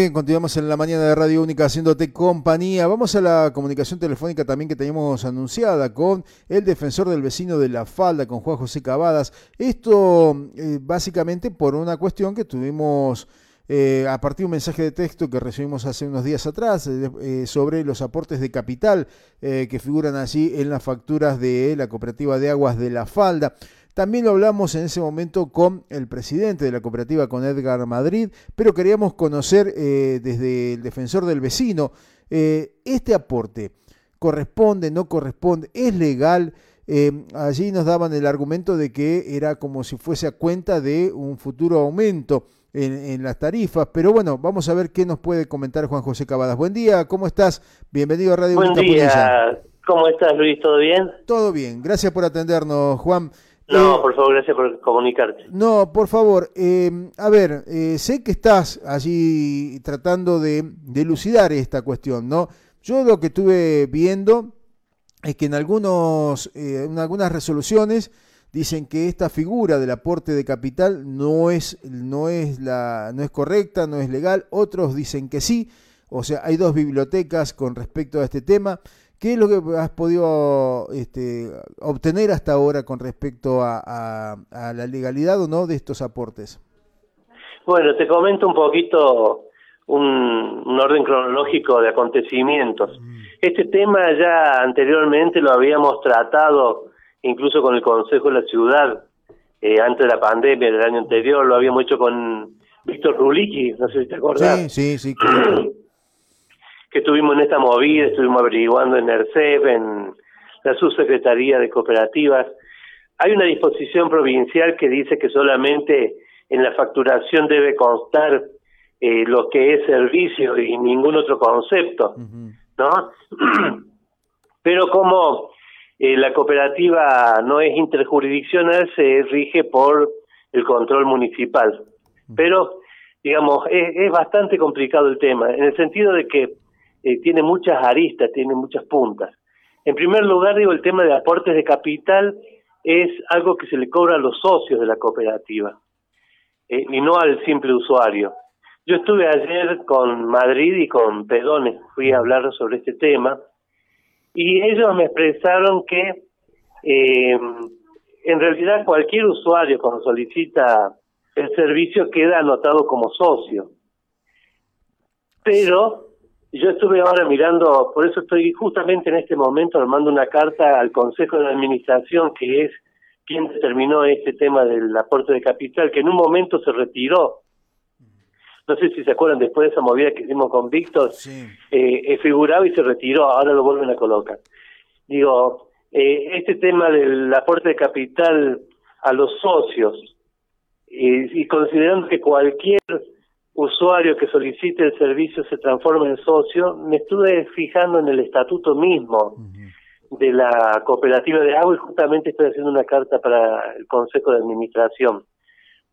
bien, continuamos en la mañana de Radio Única haciéndote compañía. Vamos a la comunicación telefónica también que teníamos anunciada con el defensor del vecino de La Falda, con Juan José Cavadas. Esto eh, básicamente por una cuestión que tuvimos eh, a partir de un mensaje de texto que recibimos hace unos días atrás eh, sobre los aportes de capital que figuran allí en las facturas de la cooperativa de aguas de La Falda. También lo hablamos en ese momento con el presidente de la cooperativa, con Edgar Madrid, pero queríamos conocer eh, desde el defensor del vecino, eh, este aporte, ¿corresponde, no corresponde, es legal? Eh, allí nos daban el argumento de que era como si fuese a cuenta de un futuro aumento en, las tarifas, pero bueno, vamos a ver qué nos puede comentar Juan José Cavadas. Buen día, ¿cómo estás? Bienvenido a Radio Buen día, ¿cómo estás Luis? ¿Todo bien? Todo bien, gracias por atendernos Juan. No, eh, por favor, gracias por comunicarte. No, por favor, eh, a ver, eh, sé que estás allí tratando de, de, elucidar esta cuestión, ¿no? Yo lo que estuve viendo es que en, algunos, en algunas resoluciones dicen que esta figura del aporte de capital no es, no, es la, no es correcta, no es legal, otros dicen que sí, o sea, hay dos bibliotecas con respecto a este tema. ¿Qué es lo que has podido este, obtener hasta ahora con respecto a, la legalidad o no de estos aportes? Bueno, te comento un poquito un, orden cronológico de acontecimientos. Mm. Este tema ya anteriormente lo habíamos tratado incluso con el Consejo de la Ciudad, eh, antes de la pandemia del año anterior, lo habíamos hecho con Víctor Ruliki, no sé si te acordás. Sí, sí, sí. que estuvimos en esta movida, estuvimos averiguando en ERCEP, en la subsecretaría de cooperativas. Hay una disposición provincial que dice que solamente en la facturación debe constar eh, lo que es servicio y ningún otro concepto, ¿no? Pero como eh, la cooperativa no es interjurisdiccional, se rige por el control municipal. Pero, digamos, es, es bastante complicado el tema, en el sentido de que eh, tiene muchas aristas, tiene muchas puntas. En primer lugar, digo, el tema de aportes de capital es algo que se le cobra a los socios de la cooperativa eh, y no al simple usuario. Yo estuve ayer con Madrid y con Pedones, fui a hablar sobre este tema y ellos me expresaron que eh, en realidad cualquier usuario cuando solicita el servicio queda anotado como socio. Pero yo estuve ahora mirando, por eso estoy justamente en este momento armando una carta al Consejo de Administración, que es quien determinó este tema del aporte de capital, que en un momento se retiró. No sé si se acuerdan después de esa movida que hicimos con Víctor, eh, figuraba y se retiró, ahora lo vuelven a colocar. Digo, eh, este tema del aporte de capital a los socios, y considerando que cualquier usuario que solicite el servicio se transforma en socio, me estuve fijando en el estatuto mismo de la cooperativa de agua y justamente estoy haciendo una carta para el Consejo de Administración.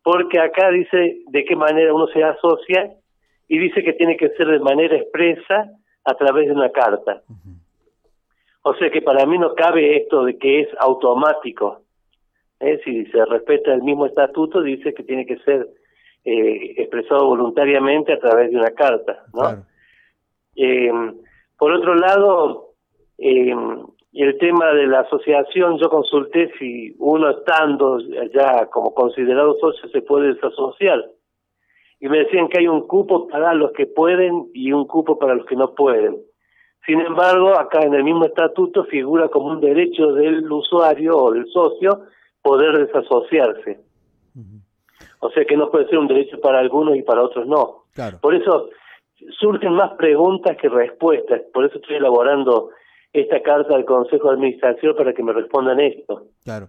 Porque acá dice de qué manera uno se asocia y dice que tiene que ser de manera expresa a través de una carta. O sea que para mí no cabe esto de que es automático. ¿Eh? Si se respeta el mismo estatuto, dice que tiene que ser eh, expresado voluntariamente a través de una carta, ¿no? Eh, por otro lado, eh, el tema de la asociación, yo consulté si uno estando ya como considerado socio se puede desasociar. Y me decían que hay un cupo para los que pueden y un cupo para los que no pueden. Sin embargo, acá en el mismo estatuto figura como un derecho del usuario o del socio poder desasociarse. O sea que no puede ser un derecho para algunos y para otros no. Por eso surgen más preguntas que respuestas. Por eso estoy elaborando esta carta al Consejo de Administración para que me respondan esto. Claro.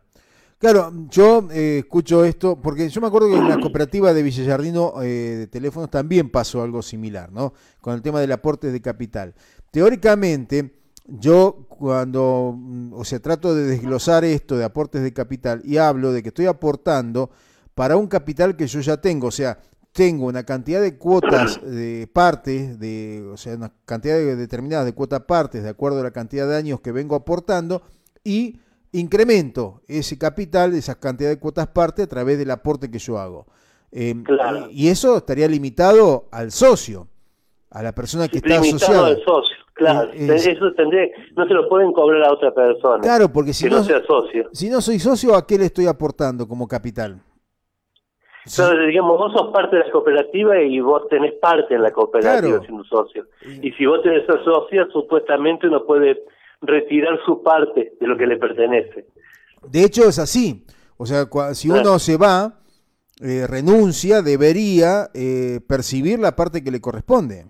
Claro, yo eh, escucho esto porque yo me acuerdo que en la cooperativa de Villallardino eh, de teléfonos también pasó algo similar, ¿no? Con el tema del aporte de capital. Teóricamente, yo cuando, mm, o sea, trato de desglosar esto de aportes de capital y hablo de que estoy aportando para un capital que yo ya tengo, o sea, tengo una cantidad de cuotas de partes, de, o sea, una cantidad de, determinada de cuotas partes de acuerdo a la cantidad de años que vengo aportando y incremento ese capital, esa cantidad de cuotas partes a través del aporte que yo hago. Em, y eso estaría limitado al socio. a la persona que está asociada. al socio, claro. eso tendría, no se lo pueden cobrar a otra persona. Claro, porque si no, sea socio. Si no soy socio, ¿a qué le estoy aportando como capital? Entonces, digamos, vos sos parte de la cooperativa y vos tenés parte en la cooperativa siendo socio. Y si vos tenés socio, supuestamente uno puede retirar su parte de lo que le pertenece. De hecho, es así. O sea, si uno se va, eh, renuncia, debería eh, percibir la parte que le corresponde.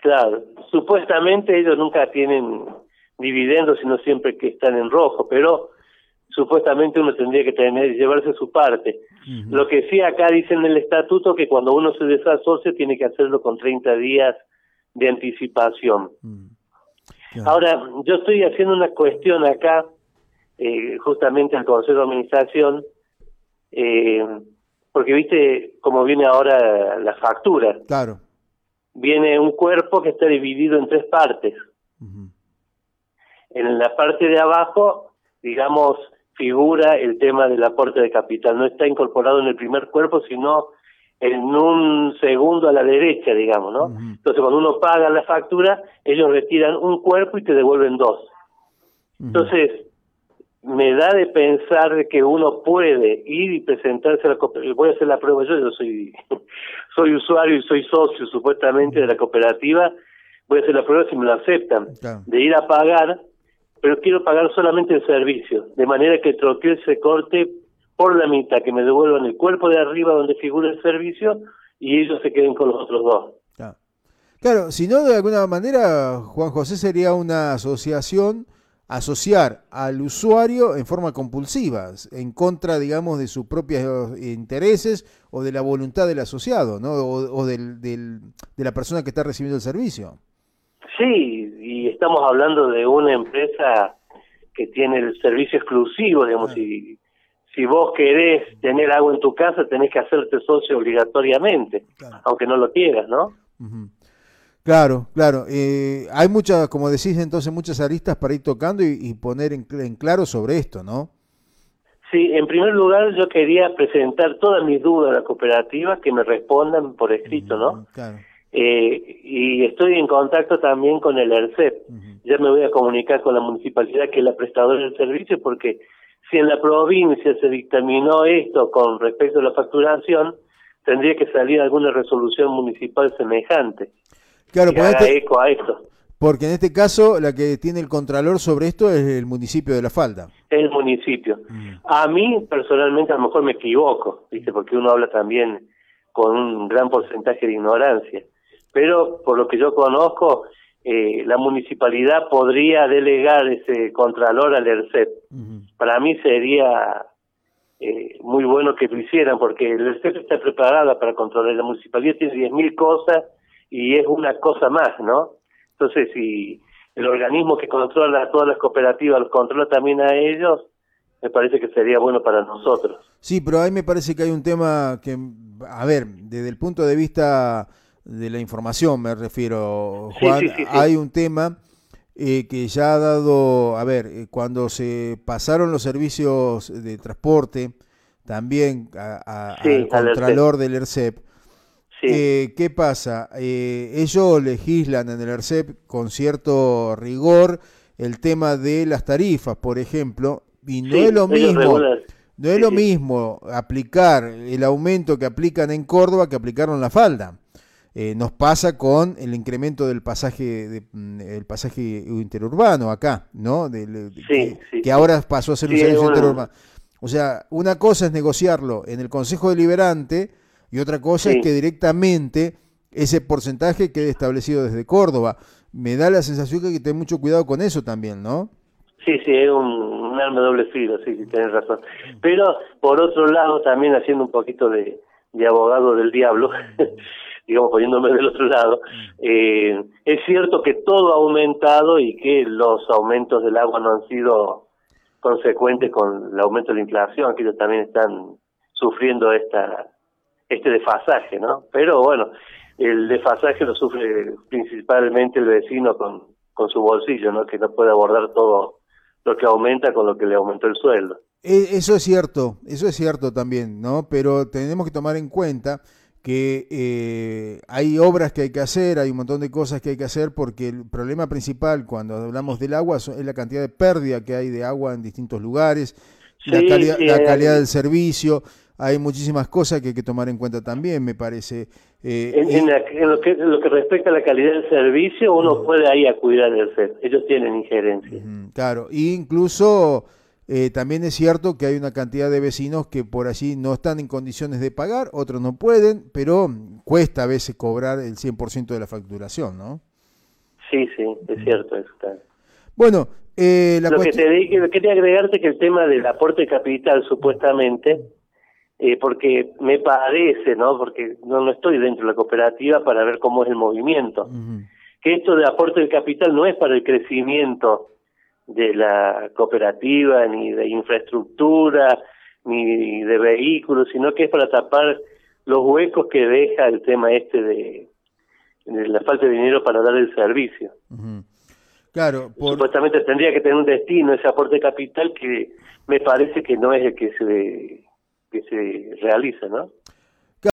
Claro, supuestamente ellos nunca tienen dividendos, sino siempre que están en rojo, pero supuestamente uno tendría que tener llevarse su parte. Lo que sí acá dice en el estatuto que cuando uno se desasocia tiene que hacerlo con 30 días de anticipación. Mm. Ahora, yo estoy haciendo una cuestión acá, eh, justamente al Consejo de Administración, eh, porque viste cómo viene ahora la factura. Claro. Viene un cuerpo que está dividido en tres partes. En la parte de abajo, digamos, figura el tema del aporte de capital. No está incorporado en el primer cuerpo, sino en un segundo a la derecha, digamos, ¿no? Entonces, cuando uno paga la factura, ellos retiran un cuerpo y te devuelven dos. Entonces, me da de pensar que uno puede ir y presentarse a la cooperativa. Voy a hacer la prueba yo, yo soy, soy usuario y soy socio supuestamente de la cooperativa. Voy a hacer la prueba si me lo aceptan, de ir a pagar pero quiero pagar solamente el servicio, de manera que el troquel se corte por la mitad, que me devuelvan el cuerpo de arriba donde figura el servicio y ellos se queden con los otros dos. Claro, si no, de alguna manera, Juan José sería una asociación, asociar al usuario en forma compulsiva, en contra, digamos, de sus propios intereses o de la voluntad del asociado, ¿no? O, del, del, de la persona que está recibiendo el servicio. Sí, y estamos hablando de una empresa que tiene el servicio exclusivo, digamos, si, si vos querés tener agua en tu casa, tenés que hacerte socio obligatoriamente, aunque no lo quieras, ¿no? Claro, claro. Eh, hay muchas, como decís entonces, muchas aristas para ir tocando y, poner en, claro sobre esto, ¿no? Sí, en primer lugar yo quería presentar todas mis dudas a la cooperativa, que me respondan por escrito, ¿no? Claro. Eh, y estoy en contacto también con el ERCEP. Ya me voy a comunicar con la municipalidad, que es la prestadora del servicio, porque si en la provincia se dictaminó esto con respecto a la facturación, tendría que salir alguna resolución municipal semejante. Claro, que haga este eco a esto. Porque en este caso la que tiene el contralor sobre esto es el municipio de La Falda. El municipio. A mí personalmente a lo mejor me equivoco, ¿viste? porque uno habla también con un gran porcentaje de ignorancia pero por lo que yo conozco, eh, la municipalidad podría delegar ese contralor al ERCEP. Para mí sería eh, muy bueno que lo hicieran, porque el ERCEP está preparada para controlar. La municipalidad tiene 10.000 cosas y es una cosa más, ¿no? Entonces, si el organismo que controla a todas las cooperativas los controla también a ellos, me parece que sería bueno para nosotros. Sí, pero ahí me parece que hay un tema que, a ver, desde el punto de vista de la información, me refiero, Juan, hay un tema eh, que ya ha dado, a ver, eh, cuando se pasaron los servicios de transporte, también al Contralor del ERCEP, eh, ¿qué pasa? ellos legislan en el ERCEP con cierto rigor el tema de las tarifas, por ejemplo, y no es lo mismo. No es lo mismo aplicar el aumento que aplican en Córdoba que aplicaron la falda. Eh, nos pasa con el incremento del pasaje de, mm, el pasaje interurbano acá, ¿no? De, que, ahora pasó a ser un servicio interurbano. O sea, una cosa es negociarlo en el Consejo Deliberante y otra cosa es que directamente ese porcentaje quede establecido desde Córdoba. Me da la sensación que hay que tener mucho cuidado con eso también, ¿no? Sí, sí, es un, un arma doble filo, sí, sí, tienes razón. Pero, por otro lado, también haciendo un poquito de, de abogado del diablo, digamos, poniéndome del otro lado, mm. eh, es cierto que todo ha aumentado y que los aumentos del agua no han sido consecuentes con el aumento de la inflación, que ellos también están sufriendo esta este desfasaje, ¿no? Pero bueno, el desfasaje lo sufre principalmente el vecino con, con su bolsillo, ¿no? Que no puede abordar todo lo que aumenta con lo que le aumentó el sueldo. Eh, eso es cierto, eso es cierto también, ¿no? Pero tenemos que tomar en cuenta que eh, hay obras que hay que hacer, hay un montón de cosas que hay que hacer, porque el problema principal cuando hablamos del agua es la cantidad de pérdida que hay de agua en distintos lugares, la calidad, la calidad del servicio, hay muchísimas cosas que hay que tomar en cuenta también, me parece. Eh, en, lo, que, lo que respecta a la calidad del servicio, uno puede ahí acudir al CEP, ellos tienen injerencia. claro, e incluso eh, también es cierto que hay una cantidad de vecinos que por allí no están en condiciones de pagar, otros no pueden, pero cuesta a veces cobrar el 100% de la facturación, ¿no? Sí, sí, es cierto eso. Bueno, eh, la Lo que te dije, quería agregarte que el tema del aporte de capital, supuestamente, eh, porque me parece, ¿no? Porque no, no estoy dentro de la cooperativa para ver cómo es el movimiento, que esto de aporte de capital no es para el crecimiento de la cooperativa, ni de infraestructura, ni de vehículos, sino que es para tapar los huecos que deja el tema este de, la falta de dinero para dar el servicio. Claro, supuestamente tendría que tener un destino ese aporte capital que me parece que no es el que se que se realiza, ¿no?